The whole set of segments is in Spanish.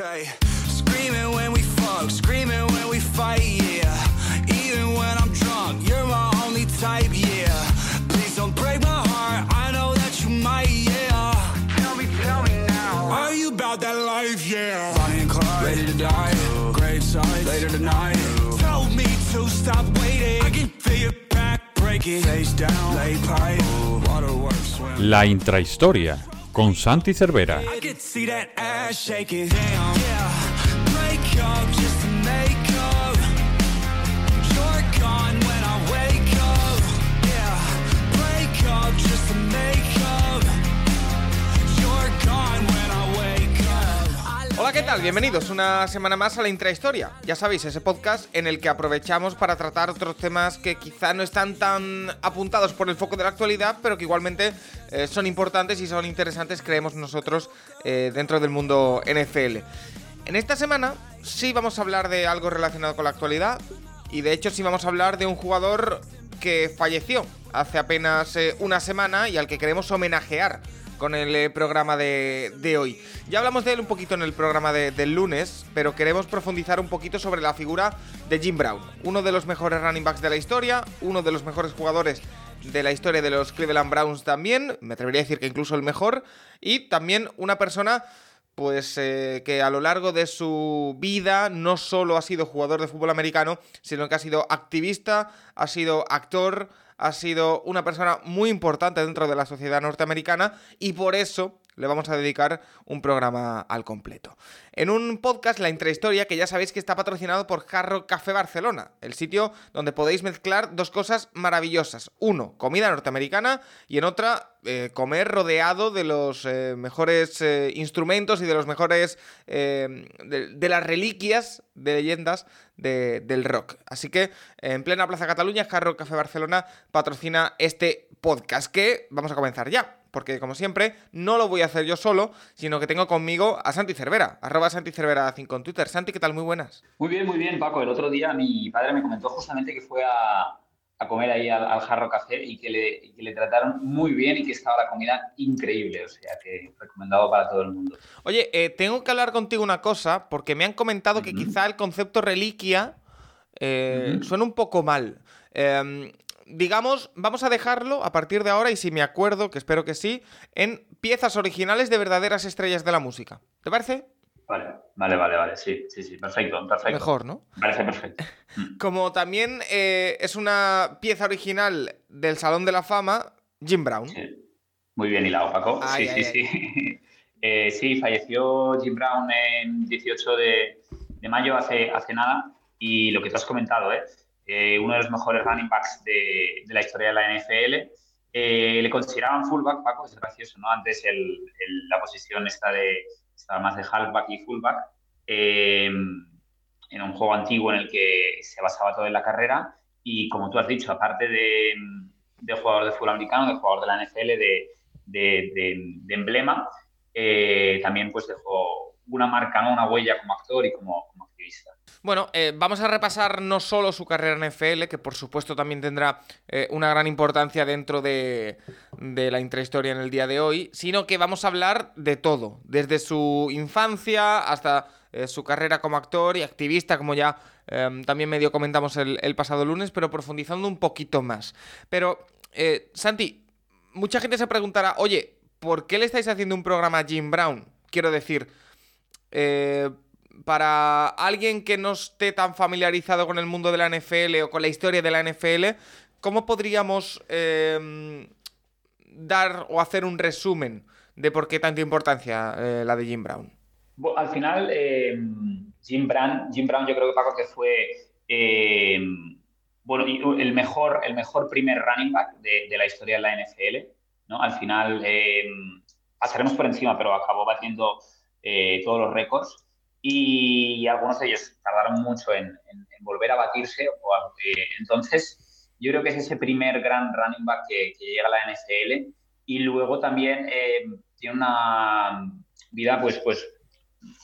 Okay, screaming when we fuck, screaming when we fight, yeah. Even when I'm drunk, you're my only type, yeah. Please don't break my heart, I know that you might, yeah. Tell me, tell me now. Are you about that life, yeah? Bonnie and Clyde, ready to die. Grave sites, later tonight. Tell me to stop waiting. I can feel your back breaking. Face down, lay pipe, waterworks. swim. La intrahistoria con Santi Cervera. ¿Qué tal? Bienvenidos una semana más a la Intrahistoria. Ya sabéis, ese podcast en el que aprovechamos para tratar otros temas que quizá no están tan apuntados por el foco de la actualidad, pero que igualmente eh, son importantes y son interesantes, creemos nosotros, eh, dentro del mundo NFL. En esta semana sí vamos a hablar de algo relacionado con la actualidad y de hecho sí vamos a hablar de un jugador que falleció hace apenas eh, una semana y al que queremos homenajear con el eh, programa de, hoy. Ya hablamos de él un poquito en el programa de- del lunes, pero queremos profundizar un poquito sobre la figura de Jim Brown, uno de los mejores running backs de la historia, uno de los mejores jugadores de la historia de los Cleveland Browns también, me atrevería a decir que incluso el mejor, y también una persona pues eh, que a lo largo de su vida no solo ha sido jugador de fútbol americano, sino que ha sido activista, ha sido actor, ha sido una persona muy importante dentro de la sociedad norteamericana y por eso le vamos a dedicar un programa al completo. En un podcast, La Intrahistoria, que ya sabéis que está patrocinado por Jarro Café Barcelona, el sitio donde podéis mezclar dos cosas maravillosas. Uno, comida norteamericana y en otra, eh, comer rodeado de los eh, mejores eh, instrumentos y de los mejores... de, de las reliquias de leyendas de- del rock. Así que en plena Plaza Cataluña, Jarro Café Barcelona patrocina este podcast que vamos a comenzar ya. Porque como siempre, no lo voy a hacer yo solo, sino que tengo conmigo a Santi Cervera, arroba Santi Cervera 5 en Twitter. Santi, ¿qué tal? Muy buenas. Muy bien, muy bien, Paco. El otro día mi padre me comentó justamente que fue a, a comer ahí al, al Jarro Café y que, le, y que le trataron muy bien y que estaba la comida increíble. O sea, que recomendado para todo el mundo. Oye, eh, tengo que hablar contigo una cosa, porque me han comentado que quizá el concepto reliquia eh, suena un poco mal. Em, digamos, vamos a dejarlo a partir de ahora, y si me acuerdo, que espero que sí, en piezas originales de verdaderas estrellas de la música. ¿Te parece? Vale, vale, vale, vale. Sí, sí, sí. Perfecto, perfecto. Mejor, ¿no? Parece perfecto. Mm. Como también eh, es una pieza original del Salón de la Fama, Jim Brown. Sí. Muy bien hilado, Paco. Ay, sí, ay, sí, sí. Eh, sí, falleció Jim Brown en 18 de, de mayo, hace, hace nada. Y lo que tú has comentado, ¿eh? Eh, uno de los mejores running backs de, de la historia de la NFL. Eh, le consideraban fullback, Paco, es gracioso, ¿no? Antes el- el- la posición está de, estaba más de halfback y fullback. Eh, en un juego antiguo en el que se basaba todo en la carrera. Y como tú has dicho, aparte de, de jugador de fútbol americano, de jugador de la NFL, de, de- de- emblema, eh, también pues dejó una marca, ¿no? una huella como actor y como, como activista. Bueno, eh, vamos a repasar no solo su carrera en NFL, que por supuesto también tendrá eh, una gran importancia dentro de, la intrahistoria en el día de hoy, sino que vamos a hablar de todo, desde su infancia hasta eh, su carrera como actor y activista, como ya eh, también medio comentamos el, pasado lunes, pero profundizando un poquito más. Pero, Santi, mucha gente se preguntará, oye, ¿por qué le estáis haciendo un programa a Jim Brown? Quiero decir, eh, para alguien que no esté tan familiarizado con el mundo de la NFL o con la historia de la NFL, ¿cómo podríamos eh, dar o hacer un resumen de por qué tanta importancia eh, la de Jim Brown? Bu- Al final, eh, Jim, Brown, Jim Brown yo creo que Paco que fue eh, bueno, el, mejor, el mejor primer running back de, la historia de la NFL. ¿no? Al final, pasaremos por encima, pero acabó batiendo eh, todos los récords y algunos de ellos tardaron mucho en, en- en volver a batirse. O eh, entonces, yo creo que es ese primer gran running back que, que llega a la NFL y luego también eh, tiene una vida pues, pues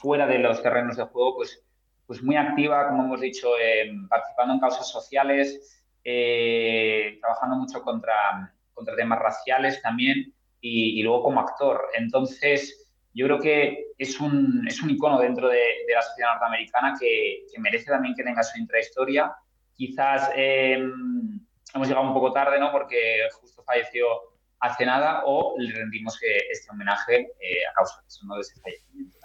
fuera de los terrenos de juego, pues, pues muy activa, como hemos dicho, eh, participando en causas sociales, eh, trabajando mucho contra, contra temas raciales también y, y luego como actor. Entonces, yo creo que es un, es un icono dentro de, la sociedad norteamericana que, merece también que tenga su intrahistoria. Quizás em, hemos llegado un poco tarde, ¿no? Porque justo falleció hace nada o le rendimos este homenaje eh, a causa de ese fallecimiento.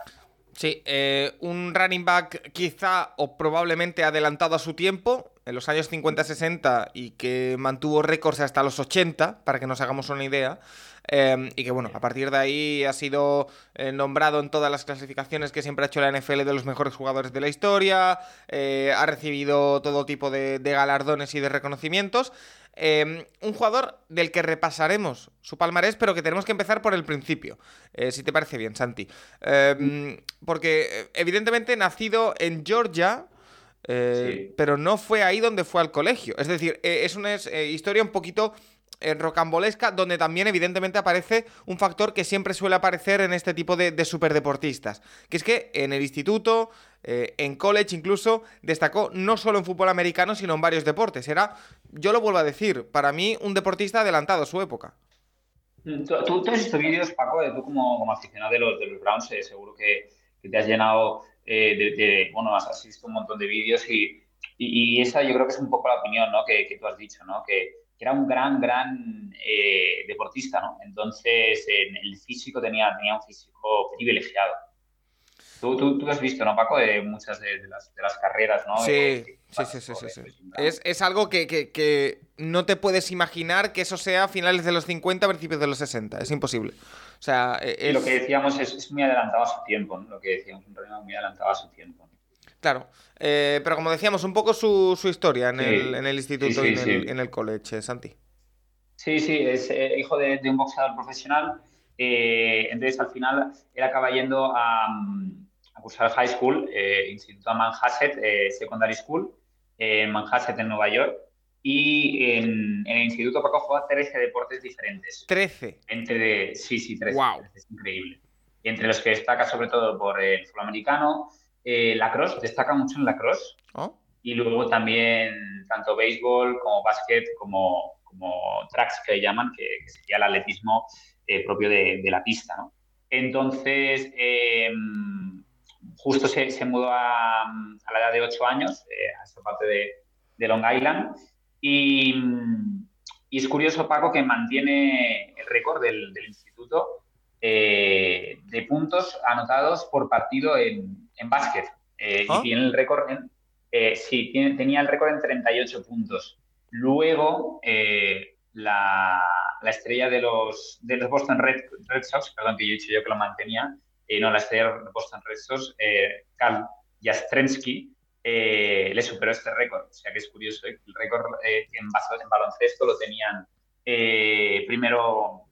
Sí, eh, un running back quizá o probablemente adelantado a su tiempo, en los años 50-60 y que mantuvo récords hasta los 80, para que nos hagamos una idea. Em, y que bueno, a partir de ahí ha sido eh, nombrado en todas las clasificaciones que siempre ha hecho la NFL de los mejores jugadores de la historia, eh, ha recibido todo tipo de, galardones y de reconocimientos. Em, un jugador del que repasaremos su palmarés, pero que tenemos que empezar por el principio, eh, si te parece bien, Santi. Em, porque evidentemente nacido en Georgia, pero no fue ahí donde fue al colegio. Es decir, es una historia un poquito rocambolesca, donde también evidentemente aparece un factor que siempre suele aparecer en este tipo de, superdeportistas, que es que en el instituto, eh, en college incluso, destacó no solo en fútbol americano, sino en varios deportes. Era, yo lo vuelvo a decir, para mí un deportista adelantado a su época. Mm, tú, has visto vídeos, Paco, de tú como, aficionado de los, de los Browns, eh, seguro que, te has llenado eh, de, bueno, has, visto un montón de vídeos y, esa yo creo que es un poco la opinión ¿no? que, que tú has dicho, ¿no? Que, era un gran, gran eh, deportista, ¿no? Entonces, en el físico tenía, tenía un físico privilegiado. Tú, tú, has visto, ¿no, Paco? De muchas de, las, de las, carreras, ¿no? Sí, sí, sí, sí, sí, Es, es, algo que, que, que, no te puedes imaginar que eso sea a finales de los 50, principios de los 60. Es imposible. O sea, es... lo que decíamos es, es, muy adelantado a su tiempo, ¿no? Lo que decíamos, un muy adelantado a su tiempo. Claro, eh, pero como decíamos, un poco su, historia en, el, en, el, instituto y en el, college, Santi. Sí, sí, es eh, hijo de, un boxeador profesional. Eh, entonces, al final, él acaba yendo a, a cursar high school, Instituto Manhasset Secondary School, en Manhasset, en Nueva York. Y en, el instituto Paco juega 13 deportes diferentes. 13. Entre de, sí, sí, 13. Wow. Es increíble. Entre los que destaca sobre todo por el fútbol americano, eh, la cross, destaca mucho en la cross. Oh. Y luego también tanto béisbol como básquet como, como tracks que llaman, que, sería el atletismo eh, propio de, la pista. ¿no? Entonces, em, justo se, se mudó a, a, la edad de 8 años eh, a esta parte de, de Long Island. Y, y, es curioso, Paco, que mantiene el récord del, del instituto de puntos anotados por partido en, en básquet. Eh, y ¿Ah? tiene el récord en, eh, sí, tenía el récord en 38 puntos. Luego, eh, la, la, estrella de los, de los Boston Red, Red, Sox, perdón que yo he dicho yo que lo mantenía, no, la estrella de los Boston Red Sox, Karl Jastrensky, le superó este récord. O sea que es curioso, el récord en, en baloncesto lo tenían primero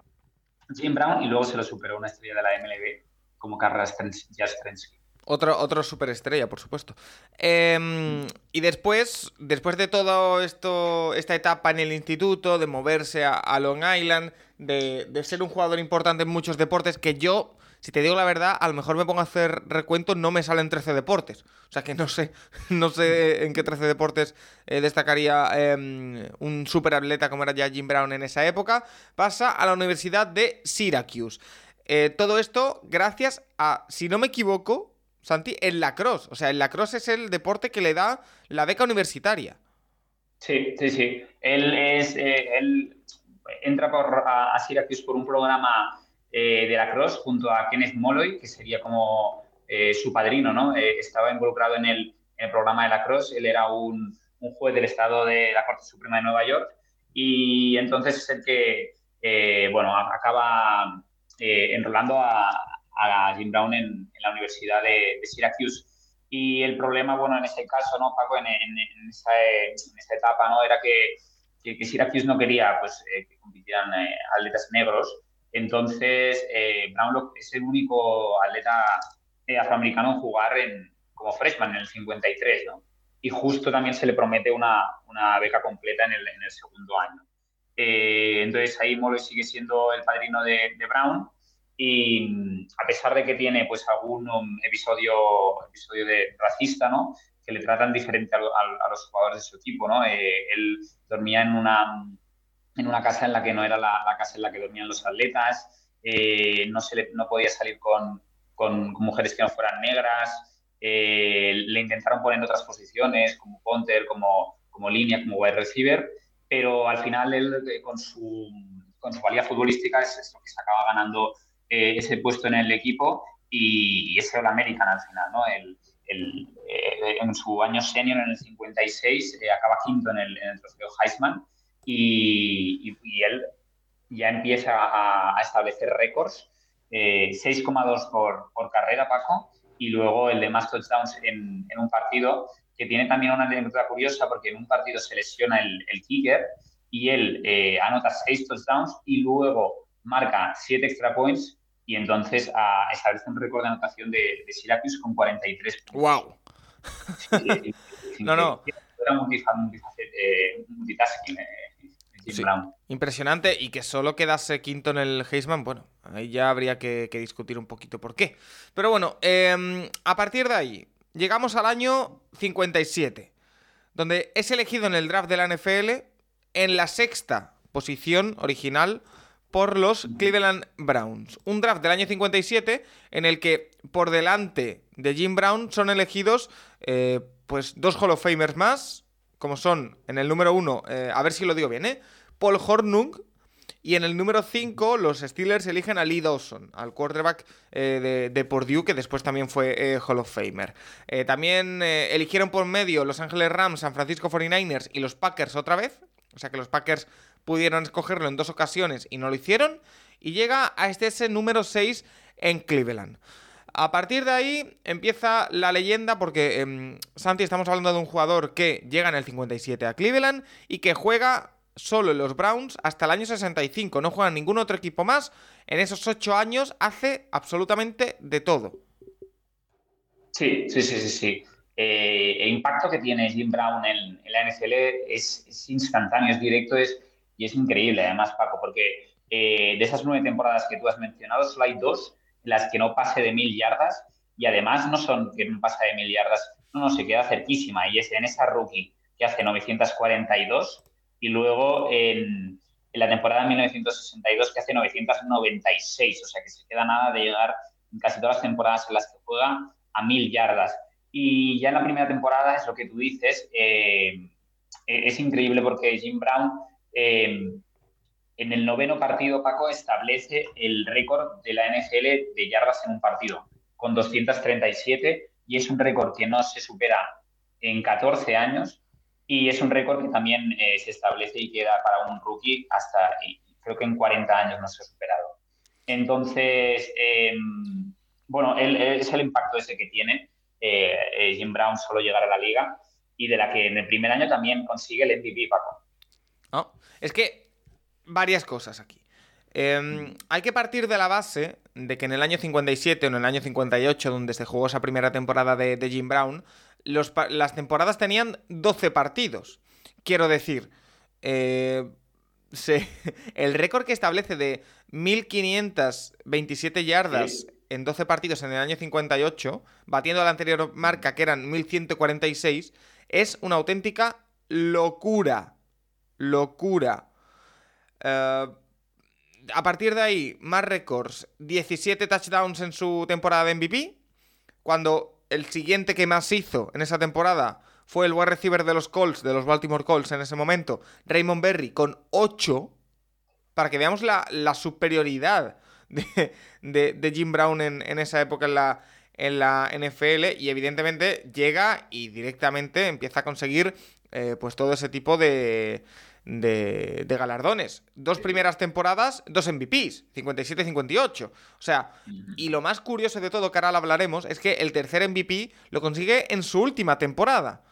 Jim Brown y luego se lo superó una estrella de la MLB como Karl Jastrensky. Otro, otro superestrella, por supuesto. Em, y después, después de todo esto, esta etapa en el instituto, de moverse a, Long Island, de, ser un jugador importante en muchos deportes, que yo, si te digo la verdad, a lo mejor me pongo a hacer recuento, no me salen 13 deportes. O sea que no sé, no sé en qué 13 deportes eh, destacaría em, un superatleta como era ya Jim Brown en esa época. Pasa a la Universidad de Syracuse. Eh, todo esto gracias a, si no me equivoco, Santi, el lacrosse. O sea, el lacrosse es el deporte que le da la beca universitaria. Sí, sí, sí. Él, es, eh, él entra por, a, Syracuse por un programa eh, de lacrosse junto a Kenneth Molloy, que sería como eh, su padrino, ¿no? estaba involucrado en el, programa de lacrosse. Él era un, un, juez del estado de la Corte Suprema de Nueva York y entonces es el que, bueno, acaba enrolando a, a Jim Brown en, la Universidad de, Syracuse. Y el problema, bueno, en ese caso, ¿no, Paco? En, esa, etapa, ¿no? Era que, que, Syracuse no quería, pues, eh, que compitieran eh, atletas negros. Entonces, eh, Brown es el único atleta afroamericano en jugar en, como freshman en el 53, ¿no? Y justo también se le promete una, una beca completa en el, en el segundo año. entonces, ahí Molloy sigue siendo el padrino de, de Brown y a pesar de que tiene pues algún um, episodio, episodio de racista, ¿no? Que le tratan diferente a, los jugadores de su equipo, ¿no? Eh, él dormía en una, en una casa en la que no era la, casa en la que dormían los atletas, eh, no, se le, no podía salir con, con, mujeres que no fueran negras. Eh, le intentaron poner otras posiciones, como punter, como, como línea, como wide receiver, pero al final él eh, con su, con su valía futbolística es, lo que se acaba ganando eh, ese puesto en el equipo y, es el American al final, ¿no? El, en su año senior, en el 56, acaba quinto en el, en el trofeo Heisman y, y, él ya empieza a, a establecer récords 6,2 eh, por, por, carrera, Paco, y luego el de más touchdowns en, en, un partido, que tiene también una anécdota curiosa porque en un partido se lesiona el, el kicker y él eh, anota 6 touchdowns y luego marca 7 extra points y entonces a, establece un récord de anotación de, de Syracuse con 43 puntos. ¡Wow! no, no. Era multitasking. Eh, impresionante y que solo quedase quinto en el Heisman, bueno, ahí ya habría que, discutir un poquito por qué. Pero bueno, em, a partir de ahí, llegamos al año 57, donde es elegido en el draft de la NFL en la sexta posición original por los Cleveland Browns. Un draft del año 57 en el que por delante de Jim Brown son elegidos eh, pues dos Hall of Famers más, como son en el número uno, eh, a ver si lo digo bien, ¿eh? Paul Hornung. Y en el número 5, los Steelers eligen a Lee Dawson, al quarterback eh, de, Purdue, que después también fue Hall of Famer. También eligieron por medio Los Ángeles Rams, San Francisco 49ers y los Packers otra vez. O sea que los Packers pudieron escogerlo en dos ocasiones y no lo hicieron. Y llega a este ese número 6 en Cleveland. A partir de ahí empieza la leyenda porque, em, Santi, estamos hablando de un jugador que llega en el 57 a Cleveland y que juega solo en los Browns hasta el año 65. No juega ningún otro equipo más. En esos ocho años hace absolutamente de todo. Sí, sí, sí, sí. sí. Eh, el impacto que tiene Jim Brown en, la NFL es, instantáneo, es directo es, y es increíble, además, Paco, porque eh, de esas nueve temporadas que tú has mencionado, solo hay dos en las que no pase de mil yardas y además no son que no pasa de mil yardas, no, no, se queda cerquísima y es en esa rookie que hace 942 y luego en, la temporada de 1962 que hace 996, o sea que se queda nada de llegar en casi todas las temporadas en las que juega a mil yardas. Y ya en la primera temporada es lo que tú dices, eh, es increíble porque Jim Brown eh, en el noveno partido, Paco, establece el récord de la NFL de yardas en un partido, con 237, y es un récord que no se supera en 14 años y es un récord que también eh, se establece y queda para un rookie hasta, creo que en 40 años no se ha superado. Entonces, em, bueno, es el impacto ese que tiene eh, eh, Jim Brown solo llegar a la liga y de la que en el primer año también consigue el MVP, Paco. No, es que varias cosas aquí. Em, hay que partir de la base de que en el año 57 o en el año 58, donde se jugó esa primera temporada de, de Jim Brown, las temporadas tenían 12 partidos. Quiero decir, eh, el récord que establece de 1527 yardas en 12 partidos en el año 58, batiendo la anterior marca que eran 1146, es una auténtica locura. Locura. Eh, a partir de ahí, más récords. 17 touchdowns en su temporada de MVP. Cuando el siguiente que más hizo en esa temporada fue el wide receiver de los Colts, de los Baltimore Colts en ese momento, Raymond Berry, con 8, para que veamos la, superioridad de, Jim Brown en, esa época en la, en la NFL y evidentemente llega y directamente empieza a conseguir eh, pues todo ese tipo de, de, galardones. Dos primeras temporadas, dos MVPs, 57-58. O sea, y lo más curioso de todo, que ahora lo hablaremos, es que el tercer MVP lo consigue en su última temporada.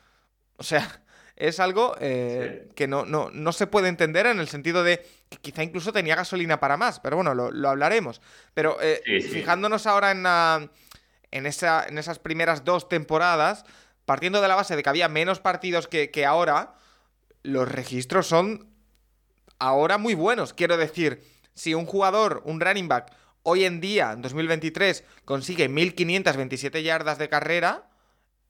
O sea, es algo eh, que no, no, se puede entender en el sentido de que quizá incluso tenía gasolina para más, pero bueno, lo, hablaremos. Pero eh, fijándonos ahora en, en, esa, en esas primeras dos temporadas, partiendo de la base de que había menos partidos que, que ahora, los registros son ahora muy buenos. Quiero decir, si un jugador, un running back, hoy en día, en 2023, consigue 1527 yardas de carrera,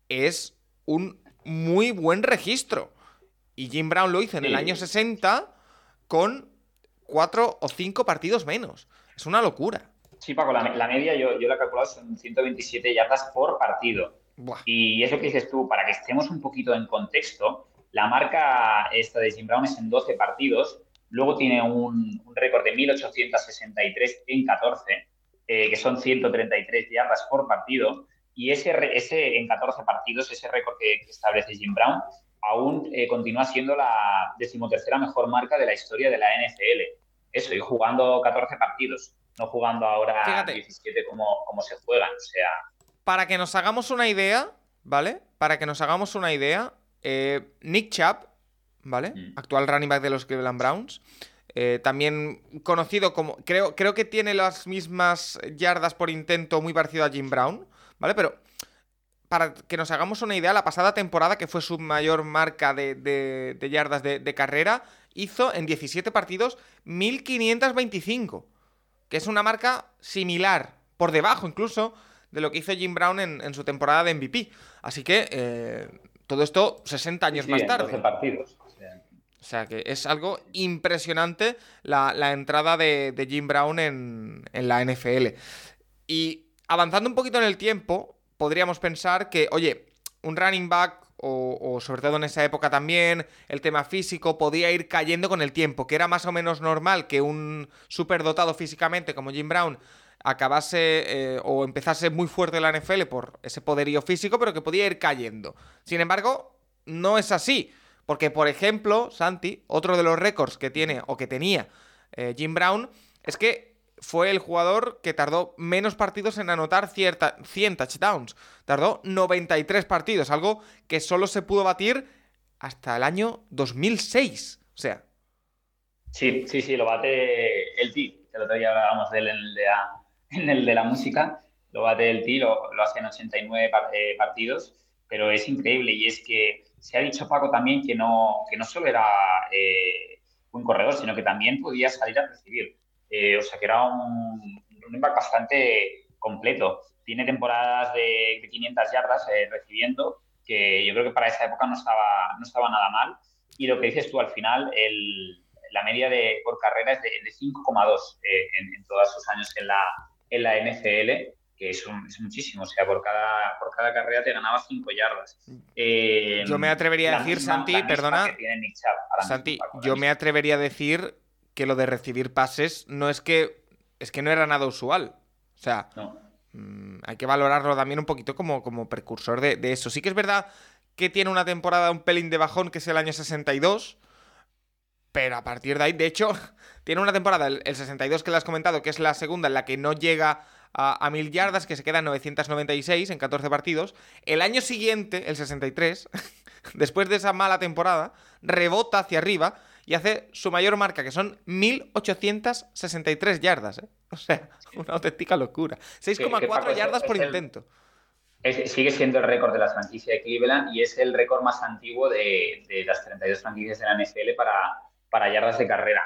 es un muy buen registro. Y Jim Brown lo hizo en el año 60 con cuatro o cinco partidos menos. Es una locura. Sí, Paco, la, media yo, yo la he calculado son 127 yardas por partido. Y eso que dices tú, para que estemos un poquito en contexto, la marca esta de Jim Brown es en 12 partidos, luego tiene un, récord de 1863 en 14, eh, que son 133 yardas por partido, y ese, ese en 14 partidos, ese récord que, establece Jim Brown, aún eh, continúa siendo la decimotercera mejor marca de la historia de la NFL. Eso, y jugando 14 partidos, no jugando ahora 17 como, como se juegan. O sea. Para que nos hagamos una idea, ¿vale? Para que nos hagamos una idea, eh, Nick Chubb, ¿vale? Mm. Actual running back de los Cleveland Browns. Eh, también conocido como. Creo, creo que tiene las mismas yardas por intento muy parecido a Jim Brown, ¿vale? Pero para que nos hagamos una idea, la pasada temporada, que fue su mayor marca de, yardas de, carrera, hizo en 17 partidos 1525, que es una marca similar, por debajo incluso, de lo que hizo Jim Brown en, su temporada de MVP. Así que eh, todo esto 60 años más tarde. 12 partidos. O sea que es algo impresionante la, entrada de, Jim Brown en, en la NFL. Y avanzando un poquito en el tiempo, podríamos pensar que, oye, un running back o, sobre todo en esa época también, el tema físico podía ir cayendo con el tiempo, que era más o menos normal que un superdotado físicamente como Jim Brown acabase eh, o empezase muy fuerte la NFL por ese poderío físico, pero que podía ir cayendo. Sin embargo, no es así, porque por ejemplo, Santi, otro de los récords que tiene o que tenía eh, Jim Brown es que fue el jugador que tardó menos partidos en anotar 100 touchdowns. Tardó 93 partidos, algo que solo se pudo batir hasta el año 2006. O sea. Sí, sí, sí, lo bate el T. El otro día hablábamos de él en en el de la música. Lo bate el T, lo, lo hace en 89 eh, partidos. Pero es increíble y es que se ha dicho Paco también que no, que no solo era eh, un corredor, sino que también podía salir a recibir. Eh, o sea que era un, un bastante completo. Tiene temporadas de, 500 yardas eh, recibiendo, que yo creo que para esa época no estaba, no estaba nada mal. Y lo que dices tú al final, el, la media de, por carrera es de, 5,2 eh, en, todos sus años en la, en la NFL, que es, muchísimo. O sea, por cada, por cada carrera te ganaba 5 yardas. yo me atrevería a decir, Santi, perdona. Santi, yo me atrevería a decir que lo de recibir pases no es que es que no era nada usual. O sea, mm, hay que valorarlo también un poquito como, como precursor de, eso. Sí que es verdad que tiene una temporada un pelín de bajón, que es el año 62, pero a partir de ahí, de hecho, tiene una temporada, el, 62 que le has comentado, que es la segunda en la que no llega a, a, mil yardas, que se queda en 996 en 14 partidos. El año siguiente, el 63, después de esa mala temporada, rebota hacia arriba y hace su mayor marca, que son 1.863 yardas. ¿eh? O sea, una auténtica locura. 6,4 yardas por intento. sigue siendo el récord de la franquicia de Cleveland y es el récord más antiguo de, las 32 franquicias de la NFL para, para yardas de carrera.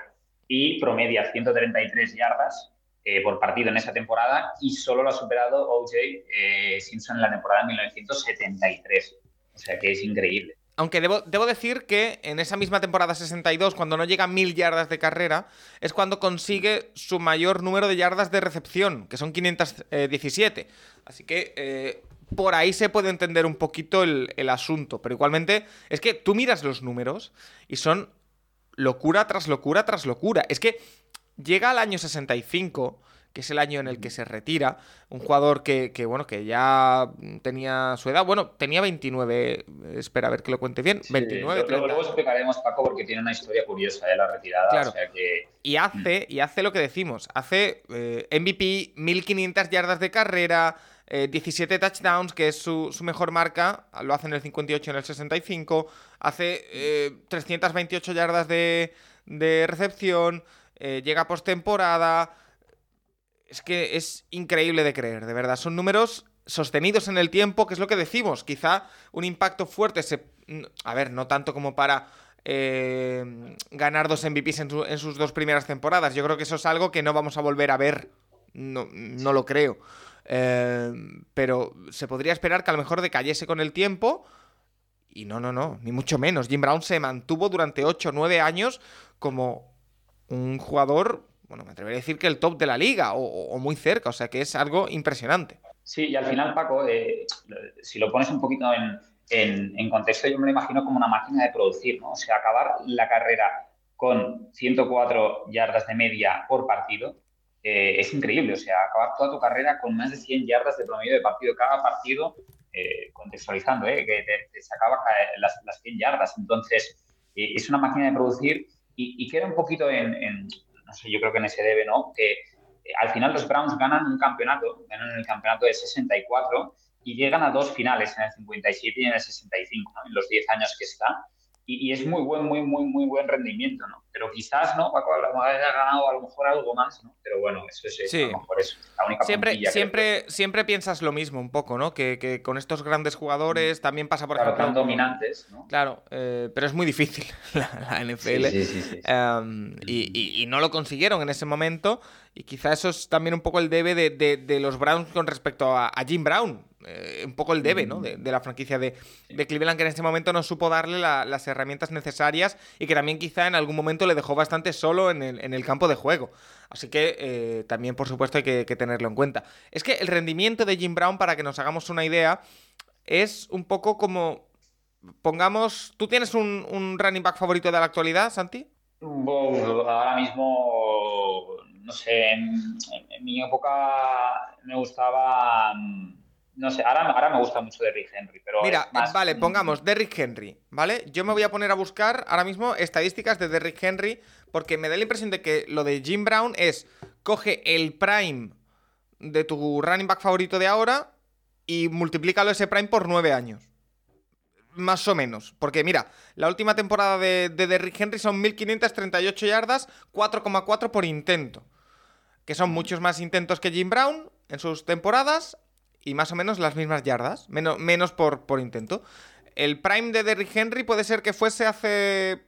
Y promedia 133 yardas eh, por partido en esa temporada y solo lo ha superado OJ eh, Simpson en la temporada de 1973. O sea que es increíble. Aunque debo, decir que en esa misma temporada 62, cuando no llega a mil yardas de carrera, es cuando consigue su mayor número de yardas de recepción, que son 517. Así que eh, por ahí se puede entender un poquito el asunto. Pero igualmente, es que tú miras los números y son locura tras locura tras locura. Es que llega al año 65 que es el año en el que se retira. Un jugador que, bueno, que ya tenía su edad. Bueno, tenía 29. Espera, a ver que lo cuente bien. 29. Luego, explicaremos, Paco, porque tiene una historia curiosa de la retirada. Claro. Y hace, y hace lo que decimos. Hace eh, MVP, 1500 yardas de carrera. 17 eh, touchdowns, que es su, mejor marca, lo hace en el 58 en el 65, hace 328 eh, yardas de, de recepción, llega postemporada, es que es increíble de creer, de verdad. Son números sostenidos en el tiempo, que es lo que decimos. Quizá un impacto fuerte. A ver, no tanto como para eh, ganar dos MVPs en, sus dos primeras temporadas. Yo creo que eso es algo que no vamos a volver a ver. No, no lo creo. Eh, pero se podría esperar que a lo mejor decayese con el tiempo. Y no, no, no, ni mucho menos. Jim Brown se mantuvo durante 8 o 9 años como un jugador bueno, me atrevería a decir que el top de la liga o, muy cerca, o sea que es algo impresionante. Sí, y al final, Paco, eh, si lo pones un poquito en, contexto, yo me lo imagino como una máquina de producir, ¿no? O sea, acabar la carrera con 104 yardas de media por partido eh, es increíble. O sea, acabar toda tu carrera con más de 100 yardas de promedio de partido cada partido, eh, contextualizando, que te, sacaba las, las 100 yardas. Entonces, es una máquina de producir y, queda un poquito en, no sé, yo creo que en ese debe, ¿no? Que eh, al final los Browns ganan un campeonato, ganan el campeonato de 64 y llegan a dos finales en el 57 y en el 65, ¿no? en los 10 años que está y, es muy buen, muy, muy, muy buen rendimiento, ¿no? Pero quizás, ¿no? Paco a lo mejor haya ganado a lo mejor algo más, ¿no? Pero bueno, eso es, a lo mejor es la única siempre, siempre, siempre piensas lo mismo un poco, ¿no? Que, que con estos grandes jugadores mm. también pasa, por claro, ejemplo... tan dominantes, ¿no? Claro, eh, pero es muy difícil la, NFL. Sí, sí, sí, em, y, y, no lo consiguieron en ese momento. Y quizá eso es también un poco el debe de, de, de los Browns con respecto a, a Jim Brown. Eh, un poco el debe, ¿no? De, la franquicia de, Cleveland, que en este momento no supo darle las herramientas necesarias y que también quizá en algún momento le dejó bastante solo en el, campo de juego. Así que eh, también, por supuesto, hay que, tenerlo en cuenta. Es que el rendimiento de Jim Brown, para que nos hagamos una idea, es un poco como. Pongamos. ¿Tú tienes un, running back favorito de la actualidad, Santi? ahora mismo. No sé. en mi época me gustaba. Mm, no sé, ahora, me gusta mucho Derrick Henry, pero. Mira, vale, pongamos Derrick Henry, ¿vale? Yo me voy a poner a buscar ahora mismo estadísticas de Derrick Henry, porque me da la impresión de que lo de Jim Brown es coge el prime de tu running back favorito de ahora y multiplícalo ese prime por nueve años. Más o menos. Porque mira, la última temporada de, de Derrick Henry son 1538 yardas, 4,4 por intento. Que son muchos más intentos que Jim Brown en sus temporadas y más o menos las mismas yardas, menos, menos por, por intento. El prime de Derrick Henry puede ser que fuese hace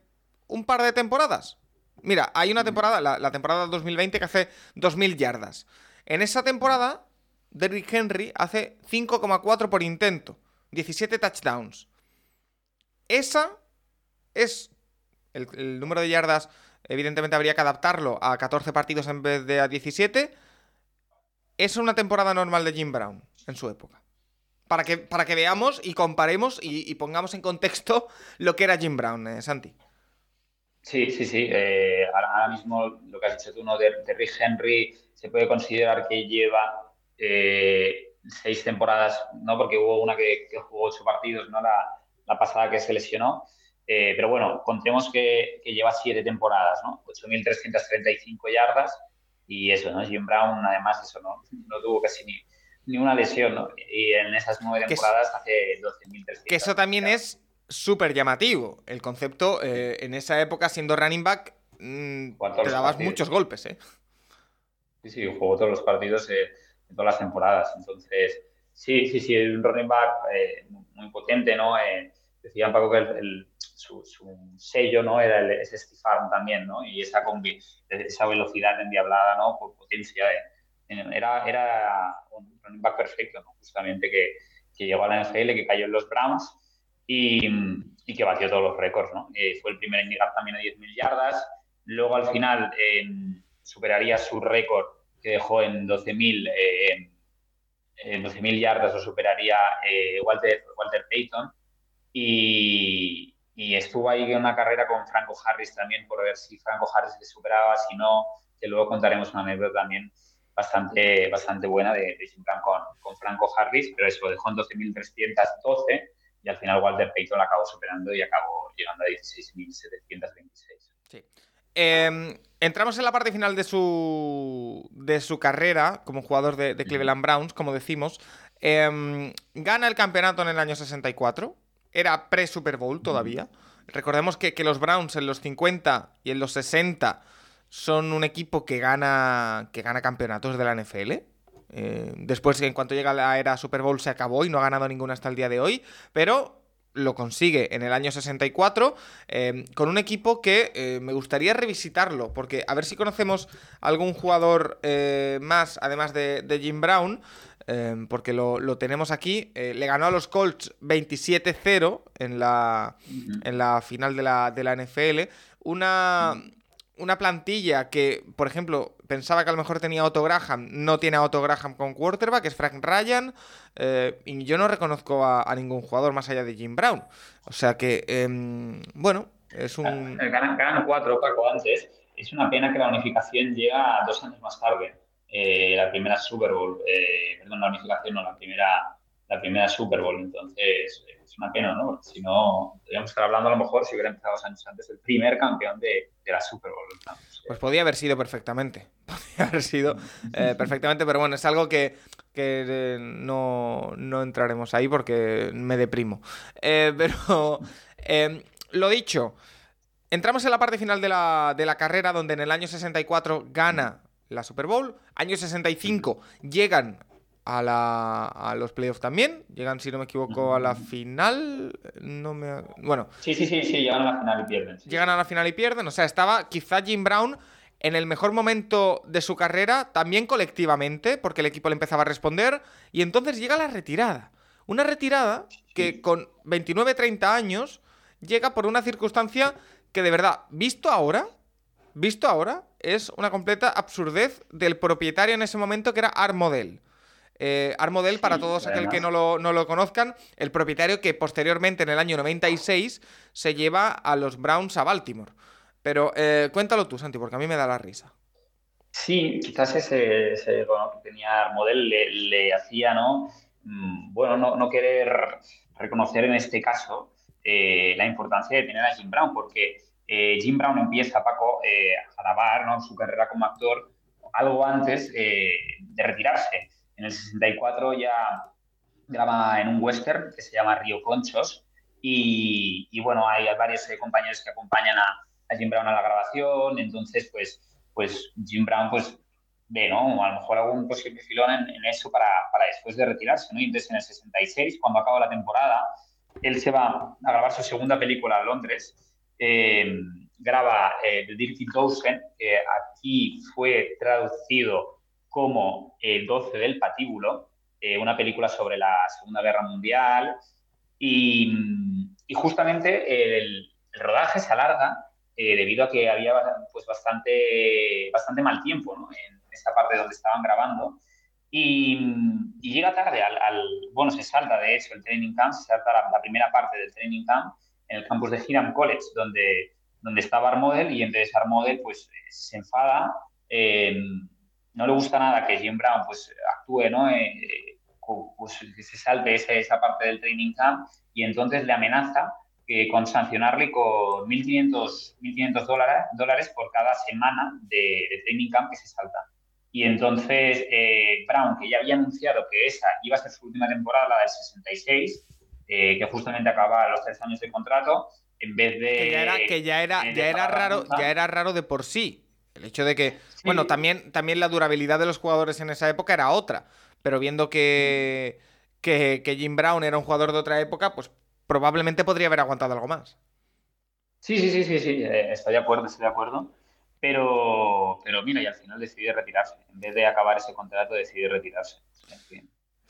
un par de temporadas. Mira, hay una temporada, la, temporada 2020, que hace 2.000 yardas. En esa temporada, Derrick Henry hace 5,4 por intento, 17 touchdowns. Esa es el, el, número de yardas, evidentemente habría que adaptarlo a 14 partidos en vez de a 17. Es una temporada normal de Jim Brown en su época. Para que, para que veamos y comparemos y, pongamos en contexto lo que era Jim Brown, eh, Santi. Sí, sí, sí. Eh, ahora, mismo lo que has dicho tú, ¿no? De, Rick Henry se puede considerar que lleva eh, seis temporadas, ¿no? Porque hubo una que, jugó ocho partidos, ¿no? La, pasada que se lesionó. Pero bueno, contemos que, lleva siete temporadas, ¿no? 8.335 yardas y eso, ¿no? Jim Brown, además, eso no, no tuvo casi ni, ni una lesión, ¿no? Y en esas nueve temporadas hace 12.300. Que eso también es súper llamativo. El concepto, eh, en esa época, siendo running back, mm, te dabas muchos golpes, ¿eh? Sí, sí, jugó todos los partidos de todas las temporadas. Entonces, sí, sí, sí, un running back eh, muy potente, ¿no? Eh, decían Paco que el, su, sello, ¿no? Era el, ese Farm también, ¿no? Y esa, esa velocidad endiablada, ¿no? Por potencia, eh era, era un running back perfecto, justamente que, que, llegó a la NFL, que cayó en los Browns y, y que batió todos los récords. ¿no? Eh, fue el primero en llegar también a 10.000 yardas. Luego al final superaría su récord que dejó en 12.000 eh, en 12.000 yardas, lo superaría eh, Walter, Walter Payton. Y, y, estuvo ahí en una carrera con Franco Harris también por ver si Franco Harris le superaba, si no, que luego contaremos una anécdota también bastante, bastante buena de, de con, con, Franco Harris, pero eso dejó en 12.312 y al final Walter Payton la acabó superando y acabó llegando a 16.726. Sí. Em, entramos en la parte final de su, de su carrera como jugador de, Cleveland Browns, como decimos. Em, gana el campeonato en el año 64. Era pre-Super Bowl todavía. Recordemos que, que, los Browns en los 50 y en los 60 son un equipo que gana, que gana campeonatos de la NFL. Eh, después, en cuanto llega la era Super Bowl, se acabó y no ha ganado ninguna hasta el día de hoy. Pero lo consigue en el año 64 eh, con un equipo que eh, me gustaría revisitarlo, porque a ver si conocemos algún jugador más, además de, Jim Brown, porque lo, tenemos aquí. le ganó a los Colts 27-0 en la, en la final de la, de la NFL. Una, una plantilla que, por ejemplo, pensaba que a lo mejor tenía Otto Graham, no tiene a Otto Graham con quarterback, es Frank Ryan, eh, y yo no reconozco a, ningún jugador más allá de Jim Brown. O sea que, em, bueno, es un... Ganan, cuatro, Paco, antes. Es una pena que la unificación llega dos años más tarde. Eh, la primera Super Bowl, eh, perdón, la unificación no, la primera, la primera Super Bowl. Entonces, es una pena, ¿no? si no, podríamos estar hablando a lo mejor, si hubiera empezado dos años antes, el primer campeón de, la Super Bowl. Pues podía haber sido perfectamente. Podría haber sido eh, perfectamente, pero bueno, es algo que, que no, no, entraremos ahí porque me deprimo. pero, lo dicho. Entramos en la parte final de la, de la carrera, donde en el año 64 gana la Super Bowl. Año 65 llegan a, la, a los playoffs también. Llegan, si no me equivoco, a la final. No me. Bueno. Sí, sí, sí, sí, llegan a la final y pierden. Llegan a la final y pierden. O sea, estaba quizá Jim Brown en el mejor momento de su carrera, también colectivamente, porque el equipo le empezaba a responder. Y entonces llega la retirada. Una retirada que con 29-30 años llega por una circunstancia que de verdad, visto ahora, visto ahora, es una completa absurdez del propietario en ese momento que era Armodel. Eh, Armodel, para todos aquel que no lo, conozcan, el propietario que posteriormente en el año 96 se lleva a los Browns a Baltimore. Pero eh, cuéntalo tú, Santi, porque a mí me da la risa. Sí, quizás ese, ese que tenía Armodel le, hacía, ¿no? Mm, bueno, no, no, querer reconocer en este caso eh, la importancia de tener a Jim Brown, porque eh, Jim Brown empieza, Paco, eh, a grabar ¿no? su carrera como actor algo antes de retirarse. En el 64 ya graba en un western que se llama Río Conchos y, bueno, hay varios compañeros que acompañan a, Jim Brown a la grabación, entonces pues, pues Jim Brown pues ve, ¿no? A lo mejor algún posible filón en, eso para, para, después de retirarse, ¿no? Y entonces en el 66, cuando acaba la temporada, él se va a grabar su segunda película a Londres. Eh, graba eh, The Dirty Dozen, que aquí fue traducido como El 12 del patíbulo, eh, una película sobre la Segunda Guerra Mundial. Y, justamente el, rodaje se alarga debido a que había pues, bastante, bastante mal tiempo en esta parte donde estaban grabando. Y, llega tarde al, bueno, se salta de hecho el training camp, se salta la, primera parte del training camp en el campus de Hiram College, donde, donde estaba Armodel, y entonces Armodel pues se enfada, eh, no le gusta nada que Jim Brown pues actúe, ¿no? Eh, pues que se salte esa, esa parte del training camp y entonces le amenaza que con sancionarle con 1.500 dólares, dólares por cada semana de, de training camp que se salta. Y entonces eh, Brown, que ya había anunciado que esa iba a ser su última temporada, la del 66, eh, que justamente acababa los tres años de contrato, en vez de... Que ya era, que ya era, ya era raro, ya era raro de por sí. El hecho de que, bueno, también, también la durabilidad de los jugadores en esa época era otra. Pero viendo que, que, que Jim Brown era un jugador de otra época, pues probablemente podría haber aguantado algo más. Sí, sí, sí, sí, sí, eh, estoy de acuerdo, estoy de acuerdo. Pero, pero mira, y al final decide retirarse. En vez de acabar ese contrato, decide retirarse.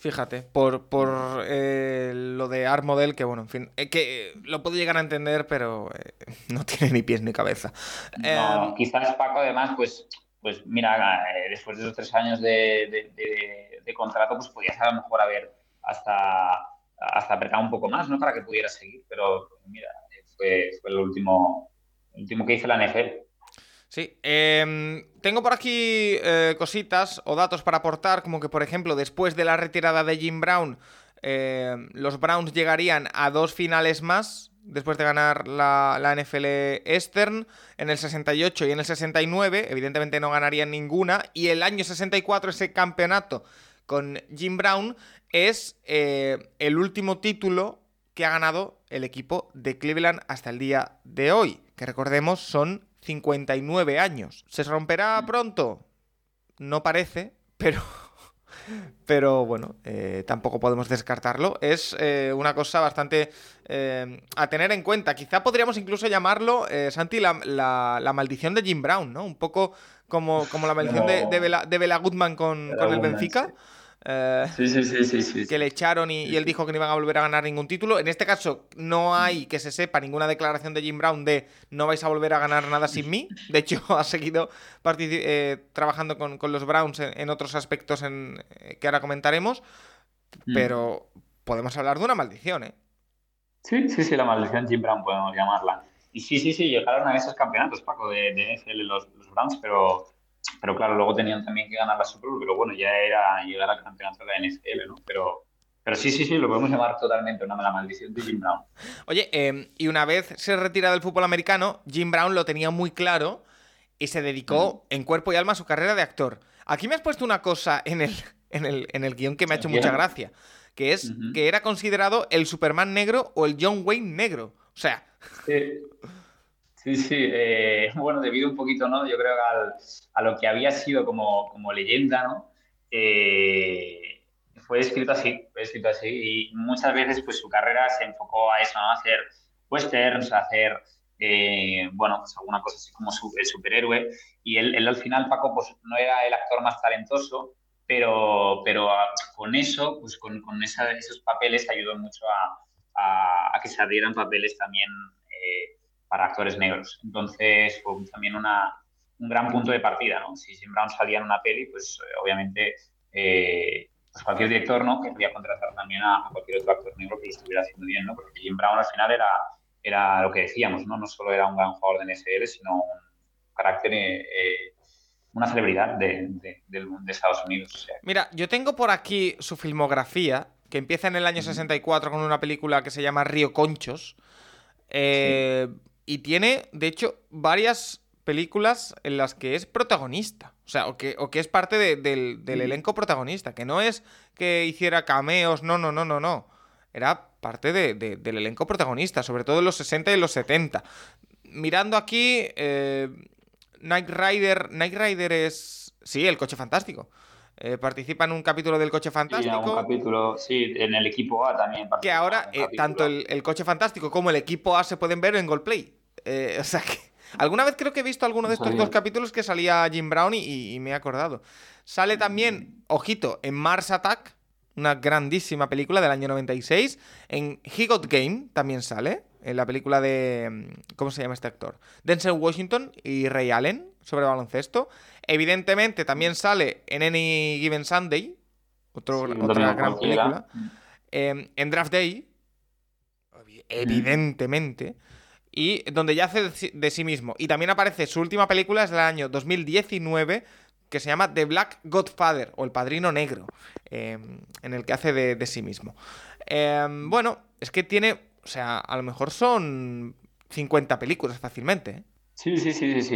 Fíjate, por, por eh, lo de Art Model, que bueno, en fin, eh, que lo puedo llegar a entender, pero eh, no tiene ni pies ni cabeza. No, quizás Paco, además, pues, pues mira, después de esos tres años de, de, contrato, pues podías a lo mejor haber hasta, hasta apretado un poco más, ¿no? Para que pudiera seguir, pero mira, fue, fue el último, último que hizo la NFL. Sí, em, tengo por aquí eh, cositas o datos para aportar, como que por ejemplo, después de la retirada de Jim Brown, em, los Browns llegarían a dos finales más, después de ganar la, la, NFL Eastern en el 68 y en el 69, evidentemente no ganarían ninguna, y el año 64 ese campeonato con Jim Brown es eh, el último título que ha ganado el equipo de Cleveland hasta el día de hoy, que recordemos son 59 años. ¿Se romperá mm. pronto? No parece, pero... Pero bueno, eh, tampoco podemos descartarlo. Es eh, una cosa bastante eh, a tener en cuenta. Quizá podríamos incluso llamarlo, Santi, la, maldición de Jim Brown, ¿no? Un poco como, como la maldición de, de, Bela, Goodman con, el Benfica. Sí, sí, sí, sí, sí. que le echaron y, y él dijo que no iban a volver a ganar ningún título. En este caso, no hay que se sepa ninguna declaración de Jim Brown de no vais a volver a ganar nada sin mí. De hecho, ha seguido eh, trabajando con, con los Browns en, en otros aspectos en, eh, que ahora comentaremos. Mm. Pero podemos hablar de una maldición, ¿eh? Sí, sí, sí, la maldición Jim Brown podemos llamarla. Y sí, sí, sí, llegaron a esos campeonatos, Paco, de, de NFL los, los Browns, pero, pero claro, luego tenían también que ganar la Super Bowl, pero bueno, ya era llegar al campeonato de la NFL, ¿no? Pero, pero sí, sí, sí, lo podemos llamar totalmente una la maldición de Jim Brown. Oye, eh, y una vez se retira del fútbol americano, Jim Brown lo tenía muy claro y se dedicó en cuerpo y alma a su carrera de actor. Aquí me has puesto una cosa en el, en el, en el guion que me ha hecho mucha gracia, que es que era considerado el Superman negro o el John Wayne negro. O sea, Sí, sí, sí, eh, bueno, debido un poquito, ¿no? Yo creo que al- a lo que había sido como, como leyenda, ¿no? Eh, fue escrito así, fue escrito así y muchas veces pues su carrera se enfocó a eso, ¿no? A hacer westerns, a hacer, eh, bueno, pues alguna cosa así como su- el superhéroe y él, él al final, Paco, pues no era el actor más talentoso, pero, pero ah, con eso, pues con, con esa- esos papeles ayudó mucho a, a- a que se abrieran papeles también para actores negros. Entonces fue también una, un gran punto de partida, ¿no? Si Jim Brown salía en una peli, pues eh, obviamente eh, pues cualquier director, ¿no? Querría contratar también a, a cualquier otro actor negro que lo estuviera haciendo bien, ¿no? Porque Jim Brown al final era, era lo que decíamos, ¿no? No solo era un gran jugador de NFL, sino un carácter, eh, una celebridad de, de- de Estados Unidos. o sea, mira, yo tengo por aquí su filmografía, que empieza en el año 64 con una película que se llama Río Conchos. eh, Y tiene, de hecho, varias películas en las que es protagonista. O sea, o que, o que es parte de- del, del elenco protagonista. Que no es que hiciera cameos, no, no, no, no, no. Era parte de- de- del elenco protagonista, sobre todo en los 60 y los 70. Mirando aquí, eh, Knight Rider. Knight Rider es. Sí, el coche fantástico. Eh, participa en un capítulo del coche Sí, en fantástico. capítulo, sí, en el equipo A también. Que ahora un eh, tanto el, el coche fantástico como el equipo A se pueden ver en Goldplay. Eh, o sea que. Alguna vez creo que he visto alguno de estos sabía. dos capítulos que salía Jim Brown y, y me he acordado. Sale también, ojito, en Mars Attack, una grandísima película del año 96. En He Got Game también sale, en la película de. mm, ¿Cómo se llama este actor? Denzel Washington y Ray Allen sobre baloncesto. Evidentemente también sale en Any Given Sunday, otro, Sí, otra gran película. Eh, en Draft Day, obvi- evidentemente, y donde ya hace de sí- mismo. Y también aparece su última película, es del año 2019, que se llama The Black Godfather, o El Padrino Negro, eh, en el que hace de, de sí mismo. Eh, bueno, es que tiene, o sea, a lo mejor son 50 películas fácilmente. ¿eh? Sí, sí, sí, sí, sí.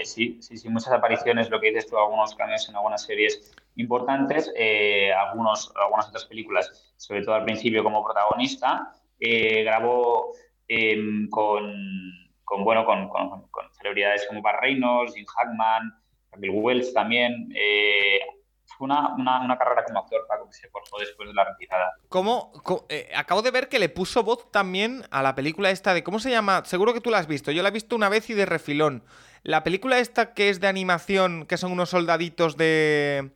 Eh, sí, sí, sí, muchas apariciones, lo que dices tú, algunos cambios en algunas series importantes, eh, algunos, algunas otras películas, sobre todo al principio como protagonista. Eh, grabó em, con, con, bueno, con, con- celebridades como Bar Reynolds, Jim Hackman, Bill Wells también. Fue una, una, una carrera como actor, Paco, que se forjó después de la retirada. ¿Cómo, eh, acabo de ver que le puso voz también a la película esta de. ¿Cómo se llama? Seguro que tú la has visto. Yo la he visto una vez y de refilón. La película esta que es de animación, que son unos soldaditos de.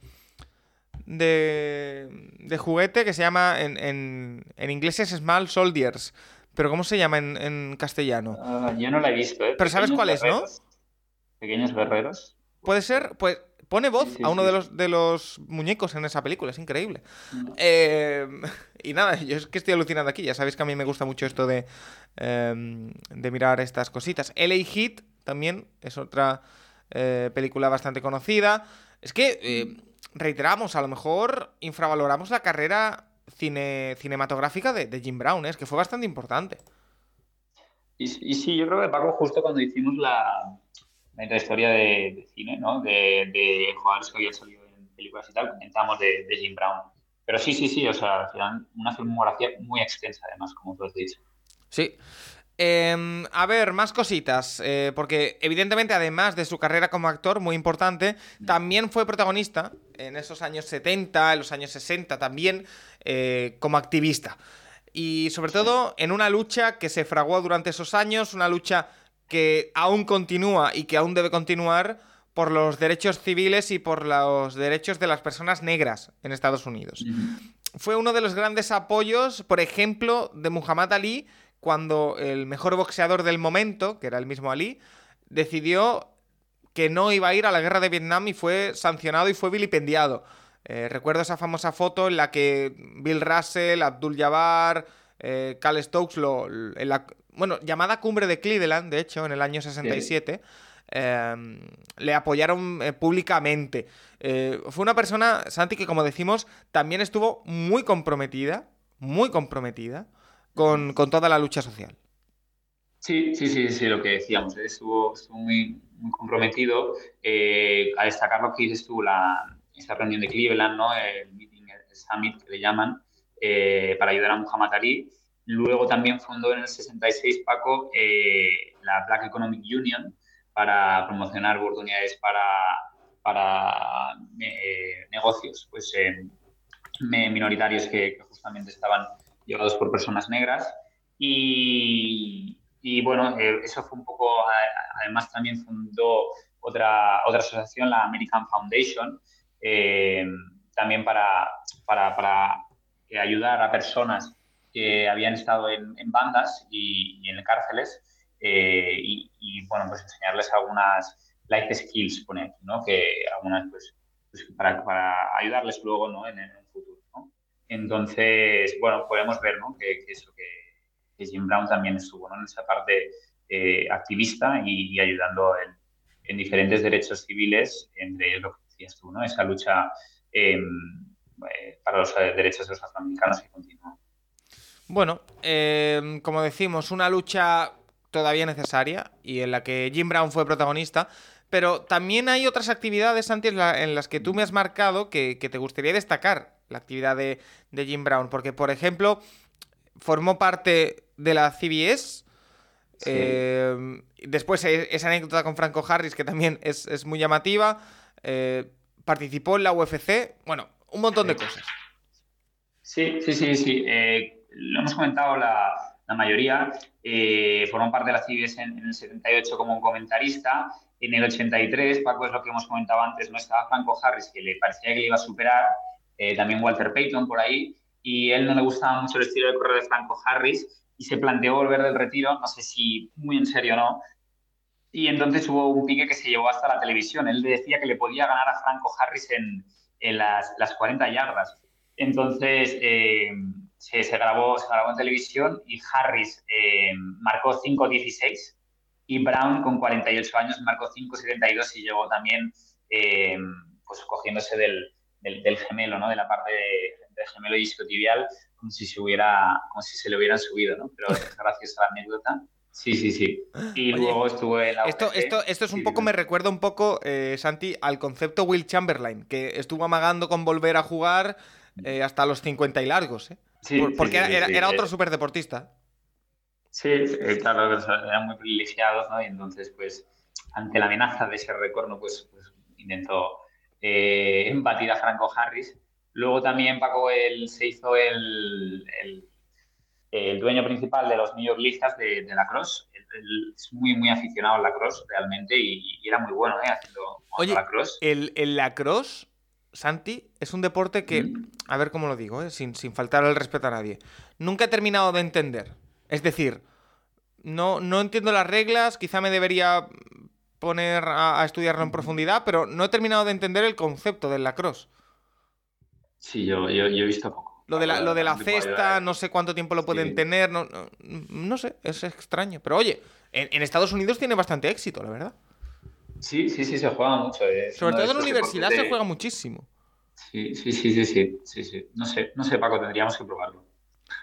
de. de juguete, que se llama. En, en, en inglés es Small Soldiers. Pero ¿cómo se llama en, en castellano? Ah, yo no la he visto, ¿eh? Pero ¿sabes cuál es, no? Pequeños guerreros. ¿Puede ser? Pues pone voz Sí, sí, a uno sí. de los, de los muñecos en esa película, es increíble. Mm. Eh, y nada, yo es que estoy alucinando aquí, ya sabéis que a mí me gusta mucho esto de, eh, de mirar estas cositas. LA Hit también es otra eh, película bastante conocida. Es que, eh, reiteramos, a lo mejor infravaloramos la carrera cine, cinematográfica de, de Jim Brown, es que fue bastante importante. Y, y sí, yo creo que Paco, justo cuando hicimos la, la historia de, de cine, ¿no? De, de jugadores que habían salido en películas y tal, comentamos de, de Jim Brown. Pero sí, sí, sí, o sea, al final una filmografía muy extensa, además, como tú has dicho. Sí. Em, a ver, más cositas. eh, porque evidentemente, además de su carrera como actor, muy importante, también fue protagonista en esos años 70, en los años 60 también, eh, como activista. Y sobre todo en una lucha que se fraguó durante esos años, una lucha que aún continúa y que aún debe continuar por los derechos civiles y por los derechos de las personas negras en Estados Unidos. Fue uno de los grandes apoyos, por ejemplo, de Muhammad Ali, cuando el mejor boxeador del momento, que era el mismo Ali, decidió que no iba a ir a la guerra de Vietnam y fue sancionado y fue vilipendiado. Eh, recuerdo esa famosa foto en la que Bill Russell, Abdul Jabbar, eh, Cal Stokes, lo, en la, bueno, llamada cumbre de Cleveland, de hecho, en el año 67, em, le apoyaron eh, públicamente. fue una persona, Santi, que como decimos, también estuvo muy comprometida, muy comprometida con, toda la lucha social. Sí, sí, sí, sí, lo que decíamos, estuvo, muy, muy, comprometido. a destacar lo que dices tú, la, esta reunión de Cleveland, ¿no? el meeting, el summit que le llaman, eh, para ayudar a Muhammad Ali. Luego también fundó en el 66 Paco eh, la Black Economic Union para promocionar oportunidades para, para eh, negocios pues, minoritarios que, justamente estaban llevados por personas negras. Y, y bueno, eso fue un poco, además también fundó otra, otra asociación, la American Foundation, eh, también para, para, para, ayudar a personas que habían estado en, bandas y, en cárceles eh, y, bueno, pues enseñarles algunas life skills, pone aquí, ¿no? Que algunas, pues, pues para, para, ayudarles luego, ¿no? En, el futuro, ¿no? Entonces, bueno, podemos ver, ¿no? Que, eso, que, Jim Brown también estuvo, ¿no? En esa parte eh, activista y, ayudando en, en, diferentes derechos civiles, entre ellos esa lucha em, eh, para los eh, derechos de los afroamericanos que continúa. Bueno, em, como decimos, una lucha todavía necesaria y en la que Jim Brown fue protagonista, pero también hay otras actividades, Santi, en, las que tú me has marcado que, te gustaría destacar la actividad de, Jim Brown, porque, por ejemplo, formó parte de la CBS. Em, después e, esa anécdota con Franco Harris, que también es muy llamativa. Eh, participó en la UFC, bueno, un montón de cosas. Sí, sí, sí, sí. Eh, lo hemos comentado la, mayoría. Eh, formó parte de la CIBES en, el 78 como un comentarista. En el 83, Paco, es lo que hemos comentado antes, no estaba Franco Harris, que le parecía que le iba a superar. también Walter Payton por ahí. Y él no le gustaba mucho el estilo de correr de Franco Harris y se planteó volver del retiro, no sé si muy en serio o no, y entonces hubo un pique que se llevó hasta la televisión. Él decía que le podía ganar a Franco Harris en, en las, las, 40 yardas. Entonces eh, se, se, grabó, se grabó en televisión y Harris eh, marcó 5.16 y Brown con 48 años marcó 5.72 y llegó también eh, pues cogiéndose del, del, gemelo, ¿no? de la parte del gemelo isquiotibial como si se hubiera como si se le hubieran subido, ¿no? Pero gracias a la anécdota Sí, sí, sí. Y luego estuvo en la esto, esto, esto es un poco, me recuerda un poco, eh, Santi, al concepto Will Chamberlain, que estuvo amagando con volver a jugar eh, hasta los 50 y largos. ¿eh? Sí, porque era, era, otro superdeportista. Sí, claro, eran muy privilegiados, ¿no? Y entonces, pues, ante la amenaza de ese recorno, pues, pues intentó eh, embatir a Franco Harris. Luego también Paco él, se hizo el el dueño principal de los New York Listas de, de la Cross. es muy, muy aficionado al lacrosse realmente y, era muy bueno ¿eh? haciendo Oye, lacrosse. El, el lacrosse, Santi, es un deporte que, mm. a ver cómo lo digo, ¿eh? sin, sin faltar el respeto a nadie, nunca he terminado de entender. Es decir, no, no entiendo las reglas, quizá me debería poner a, estudiarlo en profundidad, pero no he terminado de entender el concepto del lacrosse. Sí, yo, yo, yo he visto poco. Lo de la, lo de la cesta, no sé cuánto tiempo lo pueden tener, no, no, sé, es extraño. Pero oye, en, Estados Unidos tiene bastante éxito, la verdad. Sí, sí, sí, se juega mucho. Eh. Sobre todo en la universidad se juega muchísimo. Sí, sí, sí, sí, sí, sí, No sé, no sé, Paco, tendríamos que probarlo.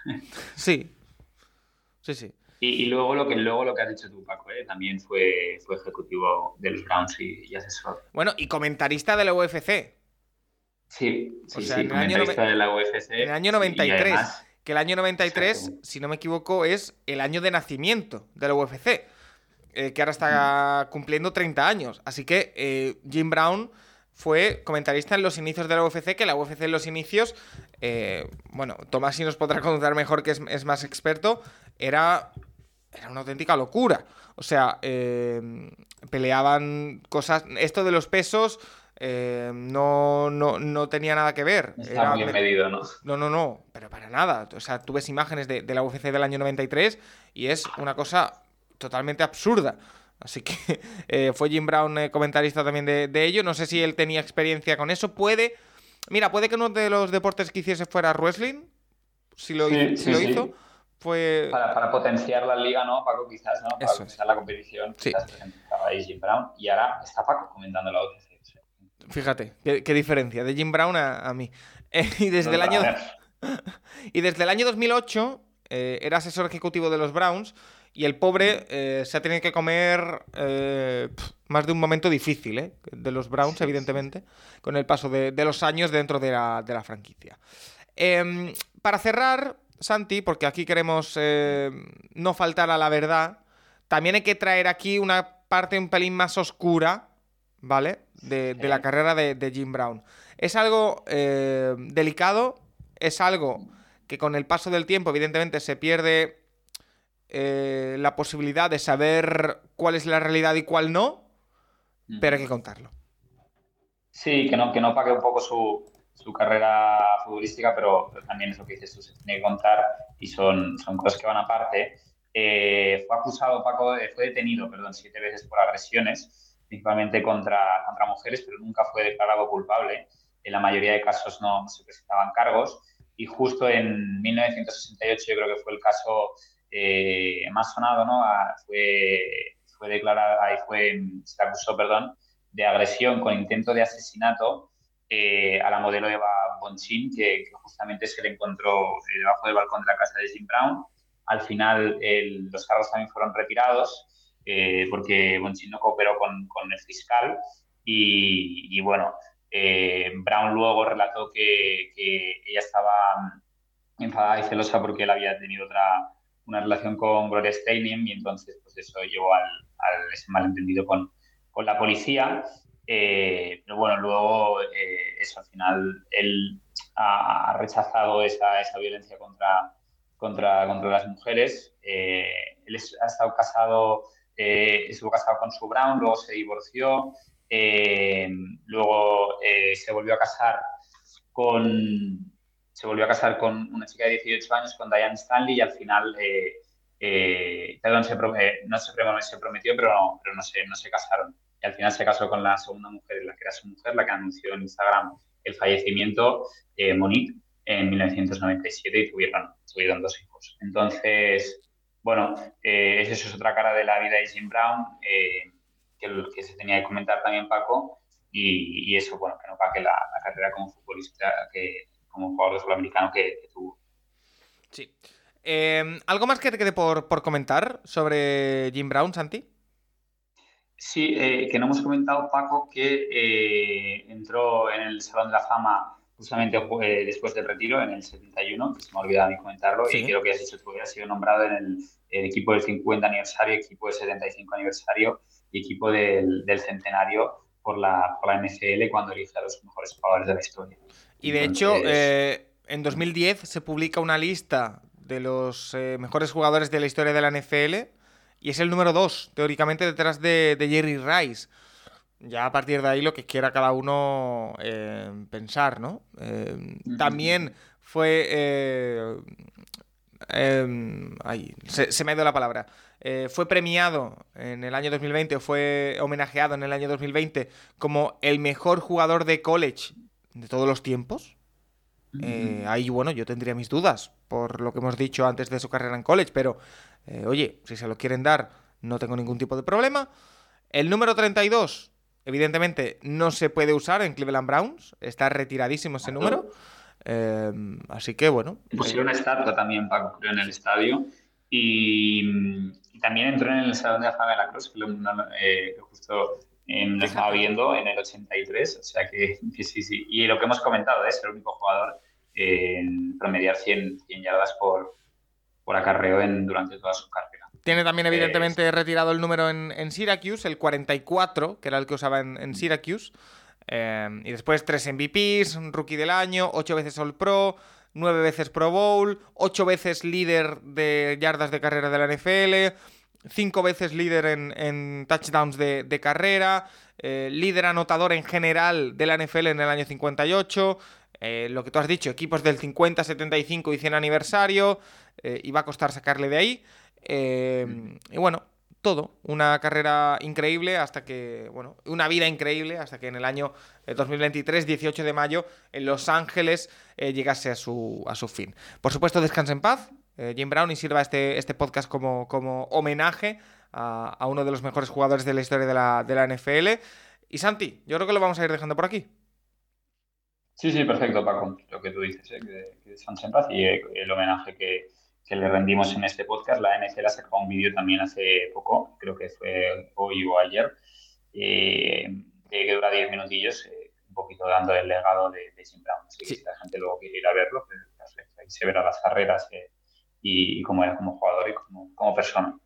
sí, sí, sí. Y, luego lo que luego lo que has dicho tú, Paco, ¿eh? también fue, fue ejecutivo de los Browns y, y asesor. Bueno, y comentarista de la UFC. Sí, sí, sí, en el año de la UFC. En el año 93. que el año 93, si no me equivoco, es el año de nacimiento de la UFC. Eh, que ahora está cumpliendo 30 años. Así que eh, Jim Brown fue comentarista en los inicios de la UFC, que la UFC en los inicios, eh, bueno, Tomás sí nos podrá contar mejor que es, más experto, era era una auténtica locura. O sea, peleaban cosas. Esto de los pesos. no, no, no tenía nada que ver. Está Era bien me- medido, ¿no? no, no, no, pero para nada. O sea, tú ves imágenes de, de la UFC del año 93 y es una cosa totalmente absurda. Así que eh, fue Jim Brown eh, comentarista también de, de ello. No sé si él tenía experiencia con eso. Puede. Mira, puede que uno de los deportes que hiciese fuera wrestling. Si lo, Sí, hizo, si sí, lo sí. hizo. Fue. Para, para potenciar la liga, ¿no? Paco, quizás, ¿no? Para potenciar la competición. Sí. Quizás empezaba ahí Jim Brown y ahora está Paco comentando la UFC. o sea, Fíjate, qué, qué diferencia. De Jim Brown a, a mí. Eh, y desde no el año. Y desde el año 2008 eh, era asesor ejecutivo de los Browns y el pobre eh, se ha tenido que comer eh, más de un momento difícil ¿eh? de los Browns, evidentemente, con el paso de, de los años dentro de la, de la franquicia. Em, para cerrar, Santi, porque aquí queremos eh, no faltar a la verdad, también hay que traer aquí una parte un pelín más oscura, ¿vale? De, de la carrera de, Jim Brown. Es algo eh, delicado, es algo que con el paso del tiempo, evidentemente, se pierde eh, la posibilidad de saber cuál es la realidad y cuál no, pero hay que contarlo. Sí, que no, que no pague un poco su, su carrera futbolística, pero, pero también es lo que dices tú, se tiene que contar y son, son cosas que van aparte. Eh, fue acusado, Paco, fue detenido, perdón, siete veces por agresiones, principalmente contra, contra mujeres, pero nunca fue declarado culpable. En la mayoría de casos no, no se presentaban cargos. Y justo en 1968, yo creo que fue el caso eh, más sonado, ¿no? Ah, fue, fue declarada, ahí fue, se acusó, perdón, de agresión con intento de asesinato eh, a la modelo Eva Bonchin, que, que justamente se le encontró eh, debajo del balcón de la casa de Jim Brown. Al final el- los cargos también fueron retirados eh, porque Bonchin no cooperó con, con el fiscal y, y bueno, eh, Brown luego relató que, que ella estaba enfadada y celosa porque él había tenido otra una relación con Gloria Steinem y entonces pues eso llevó al, ese malentendido con, la policía. Eh, pero bueno, luego eh, eso al final él ha, ha rechazado esa, violencia contra, las mujeres. Eh, él ha estado casado, estuvo casado con Sue Brown, luego se divorció, luego se volvió a casar con se volvió a casar con una chica de 18 años, con Diane Stanley, y al final, eh, eh, perdón, se eh, no se, se prometió, pero, no, pero no, se, no se casaron. Y al final se casó con la segunda mujer, la que era su mujer, la que anunció en Instagram el fallecimiento, eh, Monique, en 1997 y tuvieron, tuvieron dos hijos. Entonces, bueno, eh, esa es otra cara de la vida de Jim Brown, eh, que, que se tenía que comentar también Paco, y, y eso, bueno, que no pague la, la carrera como futbolista, que, como jugador de fútbol americano que, que tuvo. Sí. Eh, ¿Algo más que te quede por, por comentar sobre Jim Brown, Santi? Sí, eh, que no hemos comentado, Paco, que eh, entró en el Salón de la Fama justamente eh, después del retiro, en el 71, que se me ha olvidado a mí comentarlo, Sí. y creo que has dicho tú, ha sido nombrado en el, el equipo del 50 aniversario, equipo del 75 aniversario y equipo del, del centenario por la, por la NFL cuando elige a los mejores jugadores de la historia. Y de hecho, eh, en 2010 se publica una lista de los eh, mejores jugadores de la historia de la NFL y es el número 2, teóricamente, detrás de, de Jerry Rice. Ya a partir de ahí lo que quiera cada uno eh, pensar, ¿no? También fue... em, ay, se, se me ha ido la palabra. Fue premiado en el año 2020, o fue homenajeado en el año 2020 como el mejor jugador de college de todos los tiempos. Eh, ahí, bueno, yo tendría mis dudas por lo que hemos dicho antes de su carrera en college, pero eh, oye, si se lo quieren dar, no tengo ningún tipo de problema. El número 32, evidentemente, no se puede usar en Cleveland Browns, está retiradísimo ese número. Eh, así que, bueno. Pusieron una estatua también, Paco, creo, en el estadio. Y, y también entró en el Salón de la Fama de la Cruz, que, lo- no- eh, que justo eh, lo estaba viendo en el 83. O sea que, que sí, sí. Y lo que hemos comentado, es el único jugador en promediar 100, 100 yardas por, por acarreo en, durante toda su carrera. Tiene también, Eh, evidentemente, retirado el número en, en Syracuse, el 44, que era el que usaba en, en Syracuse. Eh, y después tres MVPs, un rookie del año, ocho veces All Pro, nueve veces Pro Bowl, ocho veces líder de yardas de carrera de la NFL, cinco veces líder en, touchdowns de, carrera, eh, líder anotador en general de la NFL en el año 58. Eh, lo que tú has dicho, equipos del 50, 75 y 100 aniversario, eh, y va a costar sacarle de ahí. y bueno, todo, una carrera increíble hasta que, bueno, una vida increíble hasta que en el año 2023, 18 de mayo, en Los Ángeles llegase a su, a su fin. Por supuesto, descansa en paz, eh, Jim Brown y sirva este, este podcast como, como homenaje a, uno de los mejores jugadores de la historia de la, de la NFL. Y Santi, yo creo que lo vamos a ir dejando por aquí. Sí, sí, perfecto, Paco. Lo que tú dices, ¿eh? que, en paz y eh, el homenaje que, que, le rendimos en este podcast. La NFL ha sacado un vídeo también hace poco, creo que fue hoy o ayer, eh, que dura 10 minutillos, un poquito dando el legado de, Jim Brown. Así que si la gente luego quiere ir a verlo, pues, ahí se verá las carreras y, cómo era como jugador y como, persona.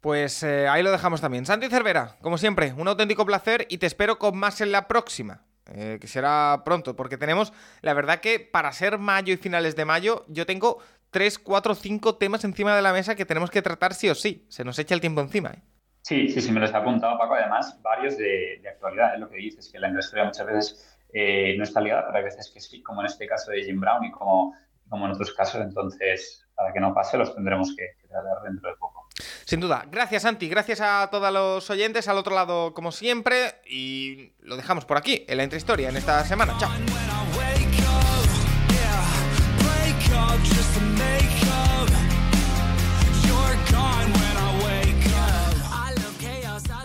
Pues eh, ahí lo dejamos también. Santi Cervera, como siempre, un auténtico placer y te espero con más en la próxima. Eh, que será pronto, porque tenemos, la verdad que para ser mayo y finales de mayo, yo tengo 3, 4, 5 temas encima de la mesa que tenemos que tratar sí o sí. Se nos echa el tiempo encima. ¿eh? Sí, sí, sí, me los ha apuntado Paco. Además, varios de, actualidad, es lo que dices, que la industria muchas veces no está ligada, pero hay veces que sí, como en este caso de Jim Brown y como, como en otros casos. Entonces, para que no pase, los tendremos que, tratar dentro de poco. Sin duda. Gracias, Santi. Gracias a todos los oyentes al otro lado, como siempre. Y lo dejamos por aquí, en la intrahistoria, en esta semana. Chao.